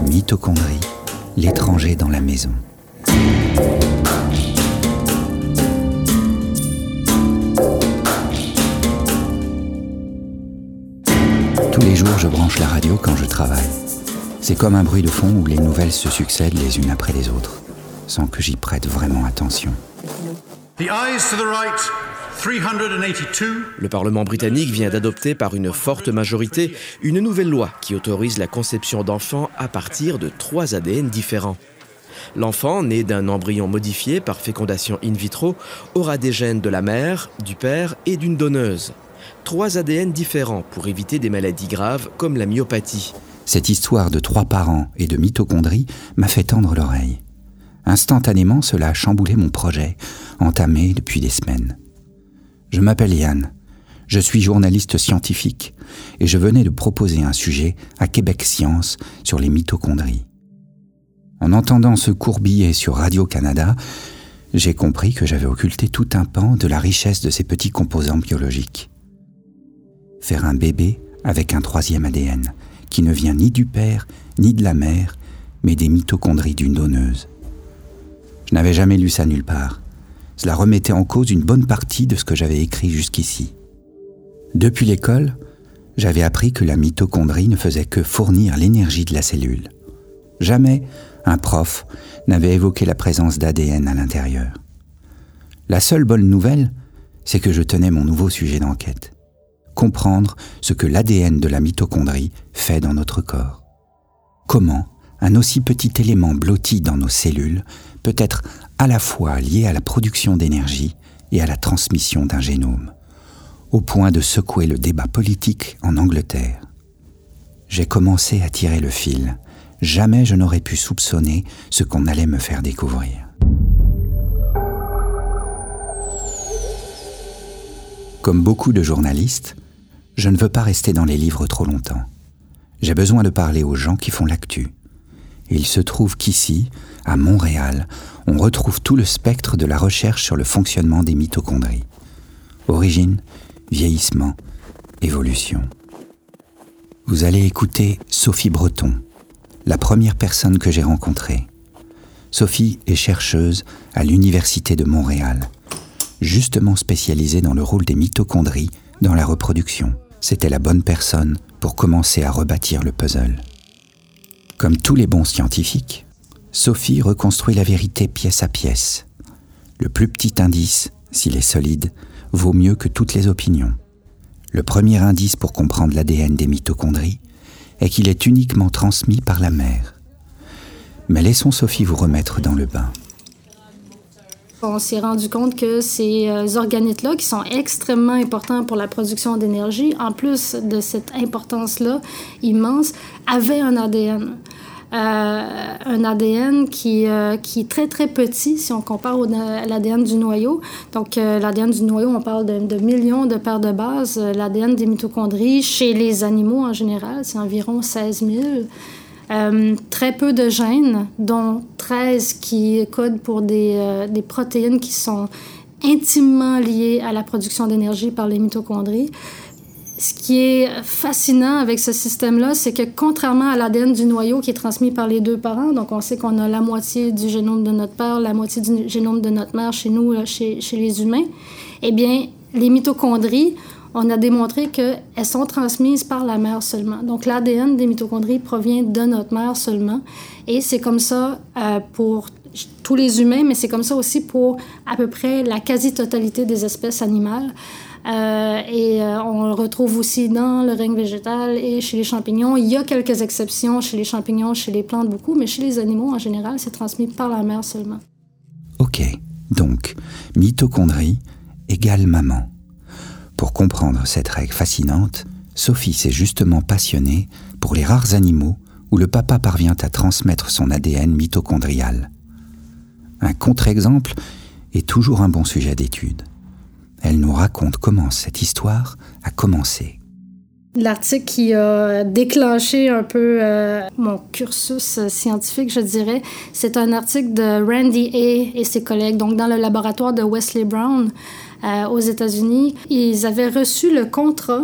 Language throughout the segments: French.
Mitochondrie, l'étranger dans la maison. Tous les jours, je branche la radio quand je travaille. C'est comme un bruit de fond où les nouvelles se succèdent les unes après les autres, sans que j'y prête vraiment attention. Le Parlement britannique vient d'adopter par une forte majorité une nouvelle loi qui autorise la conception d'enfants à partir de trois ADN différents. L'enfant, né d'un embryon modifié par fécondation in vitro, aura des gènes de la mère, du père et d'une donneuse. Trois ADN différents pour éviter des maladies graves comme la myopathie. Cette histoire de trois parents et de mitochondrie m'a fait tendre l'oreille. Instantanément, cela a chamboulé mon projet, entamé depuis des semaines. Je m'appelle Yann. Je suis journaliste scientifique et je venais de proposer un sujet à Québec Science sur les mitochondries. En entendant ce court sur Radio-Canada, j'ai compris que j'avais occulté tout un pan de la richesse de ces petits composants biologiques. Faire un bébé avec un troisième ADN, qui ne vient ni du père ni de la mère, mais des mitochondries d'une donneuse. Je n'avais jamais lu ça nulle part. Cela remettait en cause une bonne partie de ce que j'avais écrit jusqu'ici. Depuis l'école, j'avais appris que la mitochondrie ne faisait que fournir l'énergie de la cellule. Jamais un prof n'avait évoqué la présence d'ADN à l'intérieur. La seule bonne nouvelle, c'est que je tenais mon nouveau sujet d'enquête. Comprendre ce que l'ADN de la mitochondrie fait dans notre corps. Comment un aussi petit élément blotti dans nos cellules peut être à la fois lié à la production d'énergie et à la transmission d'un génome, au point de secouer le débat politique en Angleterre. J'ai commencé à tirer le fil jamais je n'aurais pu soupçonner ce qu'on allait me faire découvrir. Comme beaucoup de journalistes, je ne veux pas rester dans les livres trop longtemps. J'ai besoin de parler aux gens qui font l'actu. il se trouve qu'ici, à Montréal, on retrouve tout le spectre de la recherche sur le fonctionnement des mitochondries. Origine, vieillissement, évolution. Vous allez écouter Sophie Breton, la première personne que j'ai rencontrée. Sophie est chercheuse à l'Université de Montréal, justement spécialisée dans le rôle des mitochondries dans la reproduction. C'était la bonne personne pour commencer à rebâtir le puzzle. Comme tous les bons scientifiques, Sophie reconstruit la vérité pièce à pièce. Le plus petit indice, s'il est solide, vaut mieux que toutes les opinions. Le premier indice pour comprendre l'ADN des mitochondries, est qu'il est uniquement transmis par la mère. Mais laissons Sophie vous remettre dans le bain. On s'est rendu compte que ces euh, organites-là, qui sont extrêmement importants pour la production d'énergie, en plus de cette importance-là immense, avaient un ADN. Euh, un ADN qui, euh, qui est très, très petit si on compare à l'ADN du noyau. Donc, euh, l'ADN du noyau, on parle de, de, millions de paires de bases. L'ADN des mitochondries, chez les animaux en général, c'est environ 16 000. très peu de gènes, dont 13 qui codent pour des, des protéines qui sont intimement liées à la production d'énergie par les mitochondries ce qui est fascinant avec ce système-là, c'est que contrairement à l'ADN du noyau qui est transmis par les deux parents, donc on sait qu'on a la moitié du génome de notre père, la moitié du génome de notre mère chez nous, chez, chez les humains, eh bien, les mitochondries, on a démontré qu'elles sont transmises par la mère seulement. Donc l'ADN des mitochondries provient de notre mère seulement. Et c'est comme ça euh, pour tous les humains, mais c'est comme ça aussi pour à peu près la quasi-totalité des espèces animales. Euh, et euh, on le retrouve aussi dans le règne végétal et chez les champignons. Il y a quelques exceptions chez les champignons, chez les plantes beaucoup, mais chez les animaux en général, c'est transmis par la mère seulement. Ok, donc mitochondrie égale maman. Pour comprendre cette règle fascinante, Sophie s'est justement passionnée pour les rares animaux où le papa parvient à transmettre son ADN mitochondrial. Un contre-exemple est toujours un bon sujet d'étude. Elle nous raconte comment cette histoire a commencé. L'article qui a déclenché un peu euh, mon cursus scientifique, je dirais, c'est un article de Randy A. et ses collègues, donc dans le laboratoire de Wesley Brown euh, aux États-Unis. Ils avaient reçu le contrat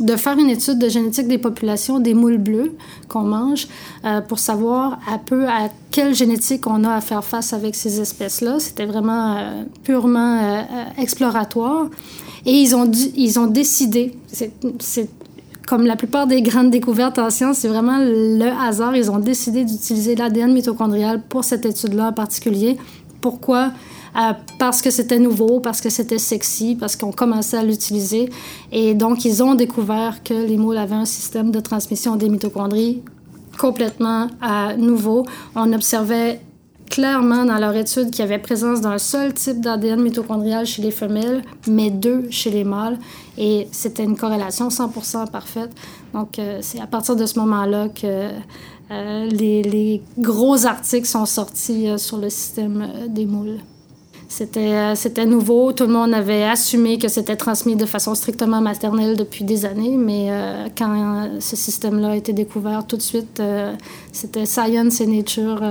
de faire une étude de génétique des populations des moules bleus qu'on mange euh, pour savoir un peu à quelle génétique on a à faire face avec ces espèces-là. C'était vraiment euh, purement euh, exploratoire. Et ils ont, ils ont décidé, c'est comme la plupart des grandes découvertes en sciences, c'est vraiment le hasard. Ils ont décidé d'utiliser l'ADN mitochondrial pour cette étude-là en particulier. Pourquoi? Euh, parce que c'était nouveau, parce que c'était sexy, parce qu'on commençait à l'utiliser. Et donc, ils ont découvert que les moules avaient un système de transmission des mitochondries complètement euh, nouveau. On observait clairement dans leur étude qu'il y avait présence d'un seul type d'ADN mitochondrial chez les femelles, mais deux chez les mâles. Et c'était une corrélation 100% parfaite. Donc, euh, c'est à partir de ce moment-là que les, les, gros articles sont sortis sur le système des moules. Euh, c'était, nouveau. Tout le monde avait assumé que c'était transmis de façon strictement maternelle depuis des années, mais euh, quand ce système-là a été découvert, tout de suite, euh, c'était Science et Nature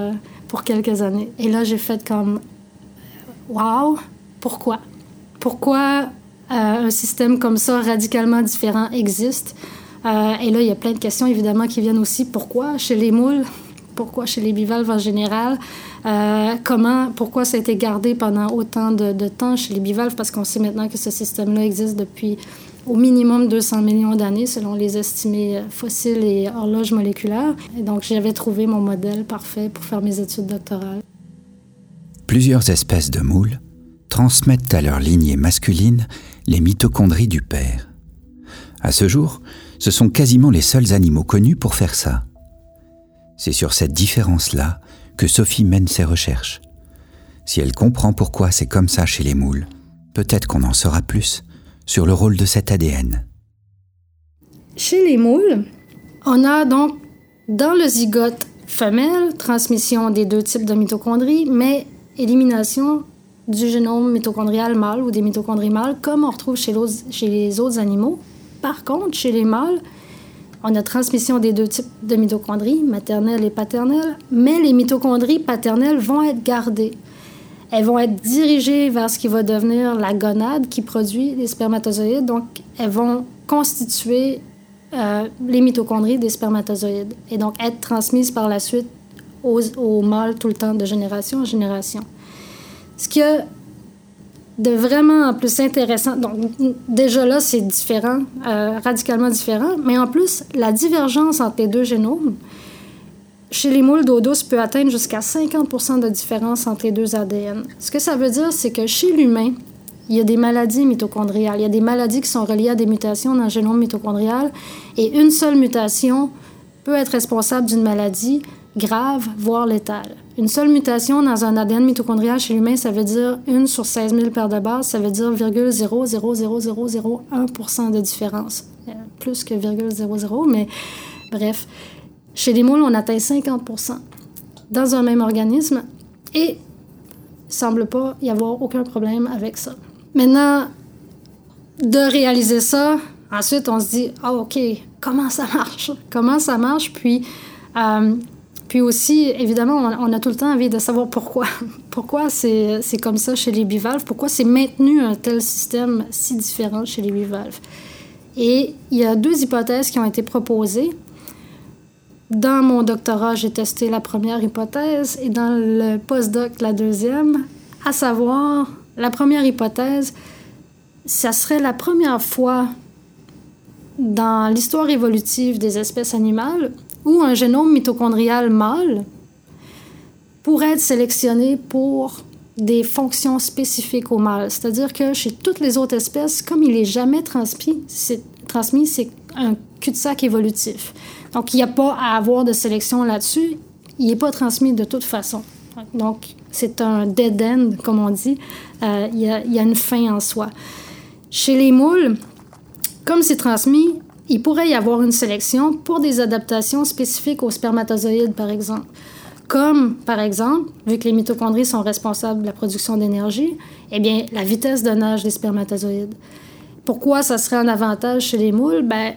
pour quelques années. Et là, j'ai fait comme Wow, pourquoi? Pourquoi un système comme ça, radicalement différent, existe? Et là, il y a plein de questions, évidemment, qui viennent aussi. Pourquoi? Chez les moules pourquoi chez les bivalves en général, euh, comment, pourquoi ça a été gardé pendant autant de, temps chez les bivalves, parce qu'on sait maintenant que ce système-là existe depuis au minimum 200 millions d'années, selon les estimés fossiles et horloges moléculaires. Et donc, j'avais trouvé mon modèle parfait pour faire mes études doctorales. Plusieurs espèces de moules transmettent à leur lignée masculine les mitochondries du père. À ce jour, ce sont quasiment les seuls animaux connus pour faire ça. C'est sur cette différence-là que Sophie mène ses recherches. Si elle comprend pourquoi c'est comme ça chez les moules, peut-être qu'on en saura plus sur le rôle de cet ADN. Chez les moules, on a donc dans le zygote femelle transmission des deux types de mitochondries, mais élimination du génome mitochondrial mâle ou des mitochondries mâles, comme on retrouve chez, les autres animaux. Par contre, chez les mâles, on a transmission des deux types de mitochondries, maternelles et paternelles, mais les mitochondries paternelles vont être gardées. Elles vont être dirigées vers ce qui va devenir la gonade qui produit les spermatozoïdes. Donc, elles vont constituer euh, les mitochondries des spermatozoïdes et donc être transmises par la suite aux, aux mâles tout le temps, de génération en génération. Ce qui a de vraiment plus intéressant. Donc, déjà là, c'est différent, euh, radicalement différent. Mais en plus, la divergence entre les deux génomes, chez les moules d'eau douce, peut atteindre jusqu'à 50 de différence entre les deux ADN. Ce que ça veut dire, c'est que chez l'humain, il y a des maladies mitochondriales. Il y a des maladies qui sont reliées à des mutations dans le génome mitochondrial. Et une seule mutation peut être responsable d'une maladie grave, voire létale. Une seule mutation dans un ADN mitochondrial chez l'humain, ça veut dire une sur 16 000 paires de base, ça veut dire 0,00001% de différence. Euh, plus que 0,00, mais bref. Chez les moules, on atteint 50% dans un même organisme et il semble pas y avoir aucun problème avec ça. Maintenant, de réaliser ça, ensuite on se dit, ah ok, comment ça marche? Comment ça marche? Puis euh, puis aussi, évidemment, on, a tout le temps envie de savoir pourquoi. pourquoi c'est comme ça chez les bivalves, pourquoi c'est maintenu un tel système si différent chez les bivalves? Et il y a deux hypothèses qui ont été proposées. Dans mon doctorat, j'ai testé la première hypothèse et dans le postdoc, la deuxième, à savoir, la première hypothèse, ça serait la première fois dans l'histoire évolutive des espèces animales où un génome mitochondrial mâle pourrait être sélectionné pour des fonctions spécifiques au mâle. C'est-à-dire que chez toutes les autres espèces, comme il n'est jamais transmis, c'est, transmis, c'est un cul-de-sac évolutif. Donc, il n'y a pas à avoir de sélection là-dessus. Il n'est pas transmis de toute façon. Donc, c'est un dead end, comme on dit. Euh, il y a une fin en soi. Chez les moules, comme c'est transmis, il pourrait y avoir une sélection pour des adaptations spécifiques aux spermatozoïdes, par exemple. Comme, par exemple, vu que les mitochondries sont responsables de la production d'énergie, eh bien, la vitesse de nage des spermatozoïdes. Pourquoi ça serait un avantage chez les moules? Ben,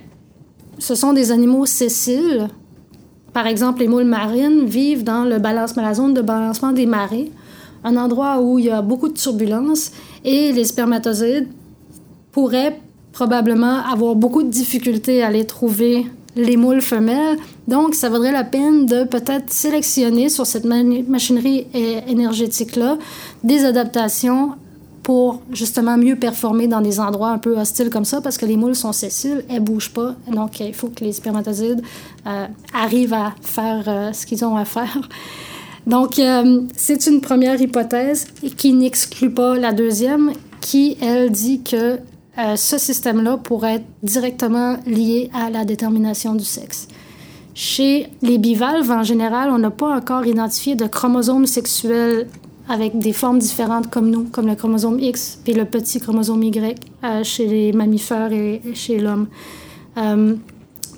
ce sont des animaux sessiles. Par exemple, les moules marines vivent dans le balancement, la zone de balancement des marées, un endroit où il y a beaucoup de turbulences et les spermatozoïdes pourraient probablement avoir beaucoup de difficultés à aller trouver les moules femelles. Donc, ça vaudrait la peine de peut-être sélectionner sur cette machinerie énergétique-là des adaptations pour justement mieux performer dans des endroits un peu hostiles comme ça, parce que les moules sont sessiles, elles bougent pas, donc il faut que les spermatozoïdes euh, arrivent à faire euh, ce qu'ils ont à faire. Donc, euh, c'est une première hypothèse qui n'exclut pas la deuxième, qui, elle, dit que ce système-là pourrait être directement lié à la détermination du sexe. Chez les bivalves, en général, on n'a pas encore identifié de chromosomes sexuels avec des formes différentes comme nous, comme le chromosome X et le petit chromosome Y euh, chez les mammifères et chez l'homme. Euh,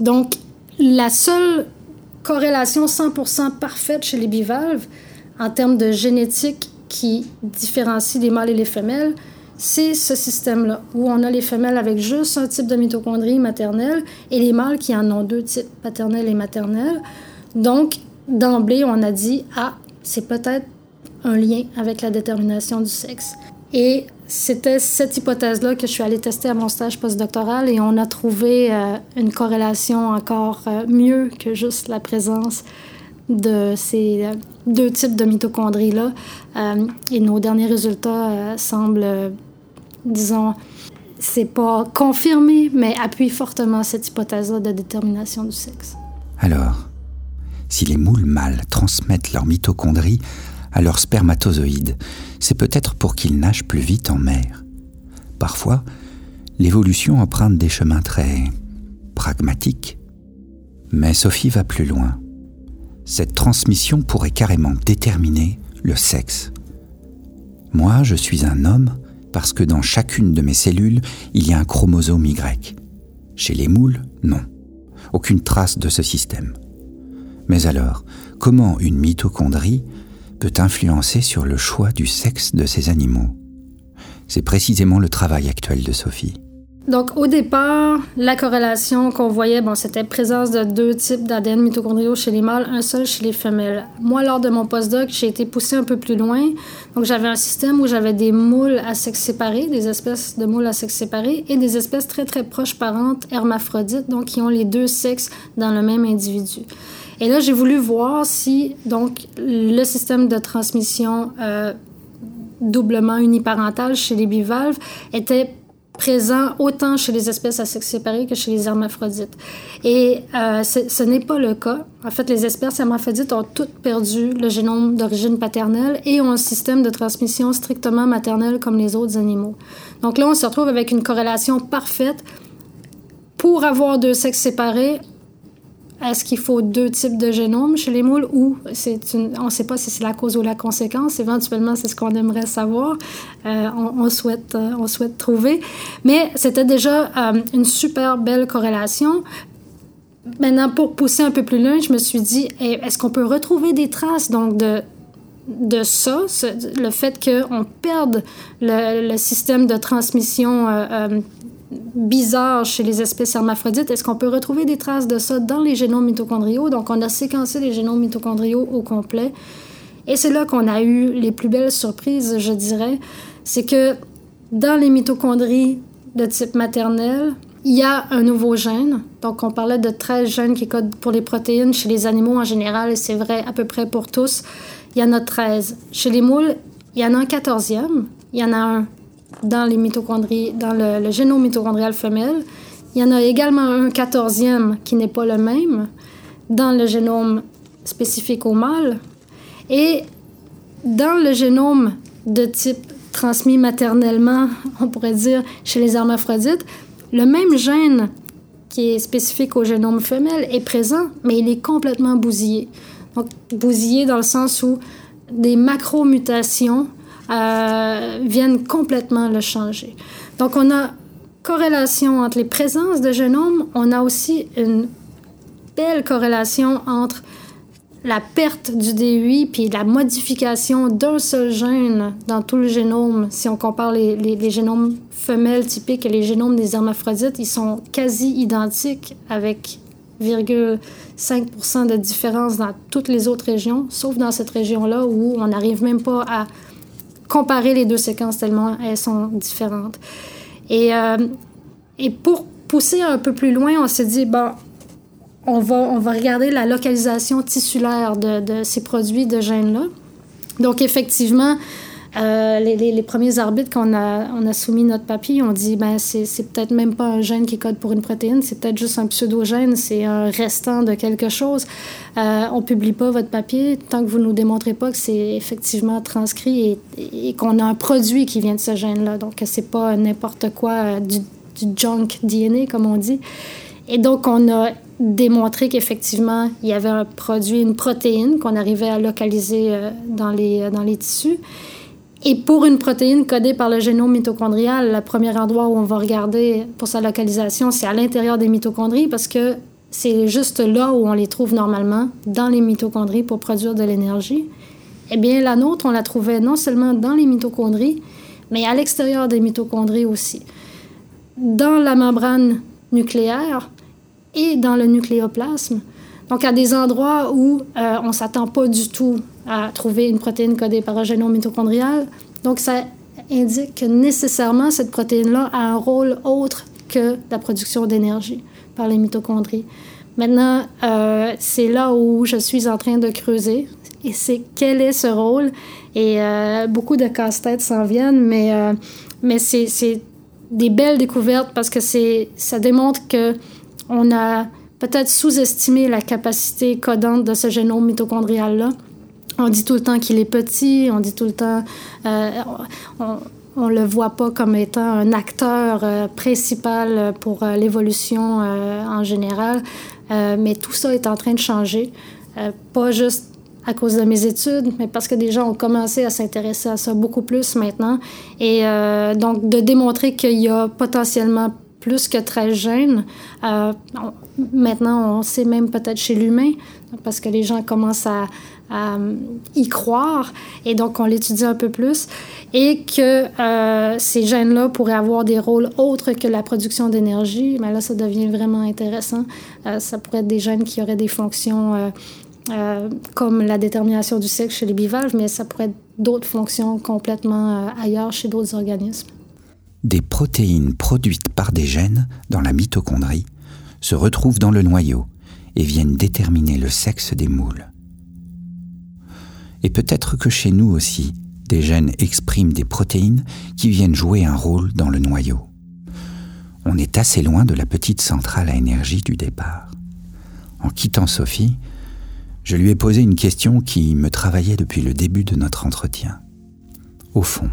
donc, la seule corrélation 100% parfaite chez les bivalves en termes de génétique qui différencie les mâles et les femelles, c'est ce système-là, où on a les femelles avec juste un type de mitochondrie maternelle et les mâles qui en ont deux types, paternels et maternels. Donc, d'emblée, on a dit, ah, c'est peut-être un lien avec la détermination du sexe. Et c'était cette hypothèse-là que je suis allée tester à mon stage postdoctoral et on a trouvé euh, une corrélation encore euh, mieux que juste la présence de ces euh, deux types de mitochondries-là. et nos derniers résultats semblent, disons, c'est pas confirmé, mais appuient fortement cette hypothèse-là de détermination du sexe. Alors, si les moules mâles transmettent leurs mitochondries à leurs spermatozoïdes, c'est peut-être pour qu'ils nagent plus vite en mer. Parfois, l'évolution emprunte des chemins très pragmatiques. Mais Sophie va plus loin. Cette transmission pourrait carrément déterminer le sexe. Moi, je suis un homme parce que dans chacune de mes cellules, il y a un chromosome Y. Chez les moules, non. Aucune trace de ce système. Mais alors, comment une mitochondrie peut influencer sur le choix du sexe de ces animaux? C'est précisément le travail actuel de Sophie. Donc, au départ, la corrélation qu'on voyait, bon, c'était présence de deux types d'ADN mitochondriaux chez les mâles, un seul chez les femelles. Moi, lors de mon postdoc, j'ai été poussé un peu plus loin. Donc, j'avais un système où j'avais des moules à sexe séparé, des espèces de moules à sexe séparé, et des espèces très, très proches parentes, hermaphrodites, donc qui ont les deux sexes dans le même individu. Et là, j'ai voulu voir si donc le système de transmission euh, doublement uniparental chez les bivalves était présent autant chez les espèces à sexe séparé que chez les hermaphrodites. Et euh, ce n'est pas le cas. En fait, les espèces hermaphrodites ont toutes perdu le génome d'origine paternelle et ont un système de transmission strictement maternel comme les autres animaux. Donc là, on se retrouve avec une corrélation parfaite. Pour avoir deux sexes séparés, est-ce qu'il faut deux types de génomes chez les moules ou c'est on ne sait pas si c'est la cause ou la conséquence. Éventuellement, c'est ce qu'on aimerait savoir. Euh, on, souhaite, euh, on souhaite trouver. Mais c'était déjà euh, une super belle corrélation. Maintenant, pour pousser un peu plus loin, je me suis dit, est-ce qu'on peut retrouver des traces donc de de ça, le fait qu'on perde le, système de transmission bizarre chez les espèces hermaphrodites. Est-ce qu'on peut retrouver des traces de ça dans les génomes mitochondriaux? Donc, on a séquencé les génomes mitochondriaux au complet. Et c'est là qu'on a eu les plus belles surprises, je dirais. C'est que dans les mitochondries de type maternel, il y a un nouveau gène. Donc, on parlait de 13 gènes qui codent pour les protéines chez les animaux en général, c'est vrai à peu près pour tous. Il y en a 13. Chez les moules, il y en a un 14e. Il y en a un dans les mitochondries, dans le, génome mitochondrial femelle. Il y en a également un quatorzième qui n'est pas le même dans le génome spécifique au mâle. Et dans le génome de type transmis maternellement, on pourrait dire chez les hermaphrodites, le même gène qui est spécifique au génome femelle est présent, mais il est complètement bousillé. Donc, bousillé dans le sens où des macromutations euh, viennent complètement le changer. Donc, on a corrélation entre les présences de génomes, on a aussi une belle corrélation entre la perte du DUI puis la modification d'un seul gène dans tout le génome. Si on compare les, les, génomes femelles typiques et les génomes des hermaphrodites, ils sont quasi identiques avec 0,5% de différence dans toutes les autres régions, sauf dans cette région-là où on n'arrive même pas à comparer les deux séquences tellement elles sont différentes. Et, euh, Et pour pousser un peu plus loin, on s'est dit, bon, on va, on va regarder la localisation tissulaire de, de ces produits de gènes-là. Donc, effectivement, euh, les, premiers arbitres qu'on a, soumis notre papier, on dit ben c'est, peut-être même pas un gène qui code pour une protéine, c'est peut-être juste un pseudogène, c'est un restant de quelque chose. Euh, on publie pas votre papier tant que vous nous démontrez pas que c'est effectivement transcrit et, qu'on a un produit qui vient de ce gène-là. Donc c'est pas n'importe quoi euh, du, junk DNA comme on dit. Et donc on a démontré qu'effectivement il y avait un produit, une protéine qu'on arrivait à localiser euh, dans les tissus. Et pour une protéine codée par le génome mitochondrial, le premier endroit où on va regarder pour sa localisation, c'est à l'intérieur des mitochondries parce que c'est juste là où on les trouve normalement, dans les mitochondries pour produire de l'énergie. Eh bien, la nôtre, on la trouvait non seulement dans les mitochondries, mais à l'extérieur des mitochondries aussi. Dans la membrane nucléaire et dans le nucléoplasme. Donc, à des endroits où euh, on ne s'attend pas du tout à trouver une protéine codée par un génome mitochondrial. Donc, ça indique que nécessairement, cette protéine-là a un rôle autre que la production d'énergie par les mitochondries. Maintenant, euh, c'est là où je suis en train de creuser. Et c'est quel est ce rôle? Et euh, beaucoup de casse-têtes s'en viennent, mais, euh, mais c'est des belles découvertes parce que ça démontre que on a peut-être sous-estimé la capacité codante de ce génome mitochondrial-là. On dit tout le temps qu'il est petit, on dit tout le temps... Euh, on ne le voit pas comme étant un acteur euh, principal pour euh, l'évolution euh, en général, mais tout ça est en train de changer. Pas juste à cause de mes études, mais parce que des gens ont commencé à s'intéresser à ça beaucoup plus maintenant. Et donc, de démontrer qu'il y a potentiellement plus que 13 gènes. Euh, maintenant, on sait même peut-être chez l'humain, parce que les gens commencent à, à y croire, et donc on l'étudie un peu plus, et que euh, ces gènes-là pourraient avoir des rôles autres que la production d'énergie, mais là, ça devient vraiment intéressant. Euh, ça pourrait être des gènes qui auraient des fonctions euh, euh, comme la détermination du sexe chez les bivalves, mais ça pourrait être d'autres fonctions complètement euh, ailleurs chez d'autres organismes. Des protéines produites par des gènes dans la mitochondrie se retrouvent dans le noyau et viennent déterminer le sexe des moules. Et peut-être que chez nous aussi, des gènes expriment des protéines qui viennent jouer un rôle dans le noyau. On est assez loin de la petite centrale à énergie du départ. En quittant Sophie, je lui ai posé une question qui me travaillait depuis le début de notre entretien. Au fond,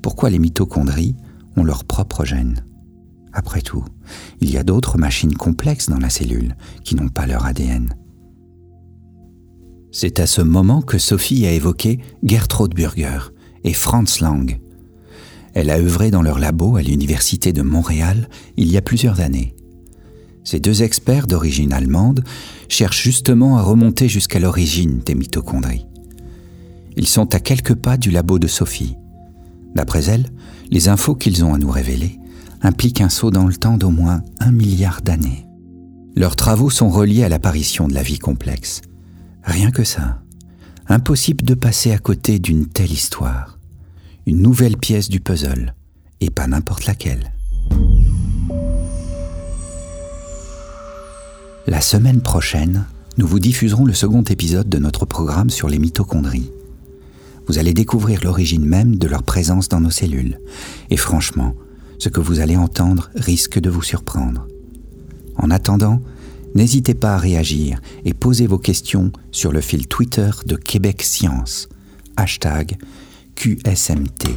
pourquoi les mitochondries ont leur propre gène Après tout, il y a d'autres machines complexes dans la cellule qui n'ont pas leur ADN. C'est à ce moment que Sophie a évoqué Gertrude Burger et Franz Lang. Elle a œuvré dans leur labo à l'Université de Montréal il y a plusieurs années. Ces deux experts d'origine allemande cherchent justement à remonter jusqu'à l'origine des mitochondries. Ils sont à quelques pas du labo de Sophie. D'après elle, les infos qu'ils ont à nous révéler impliquent un saut dans le temps d'au moins un milliard d'années. Leurs travaux sont reliés à l'apparition de la vie complexe Rien que ça. Impossible de passer à côté d'une telle histoire. Une nouvelle pièce du puzzle, et pas n'importe laquelle. La semaine prochaine, nous vous diffuserons le second épisode de notre programme sur les mitochondries. Vous allez découvrir l'origine même de leur présence dans nos cellules. Et franchement, ce que vous allez entendre risque de vous surprendre. En attendant, n'hésitez pas à réagir et poser vos questions sur le fil Twitter de Québec Science, hashtag QSMT.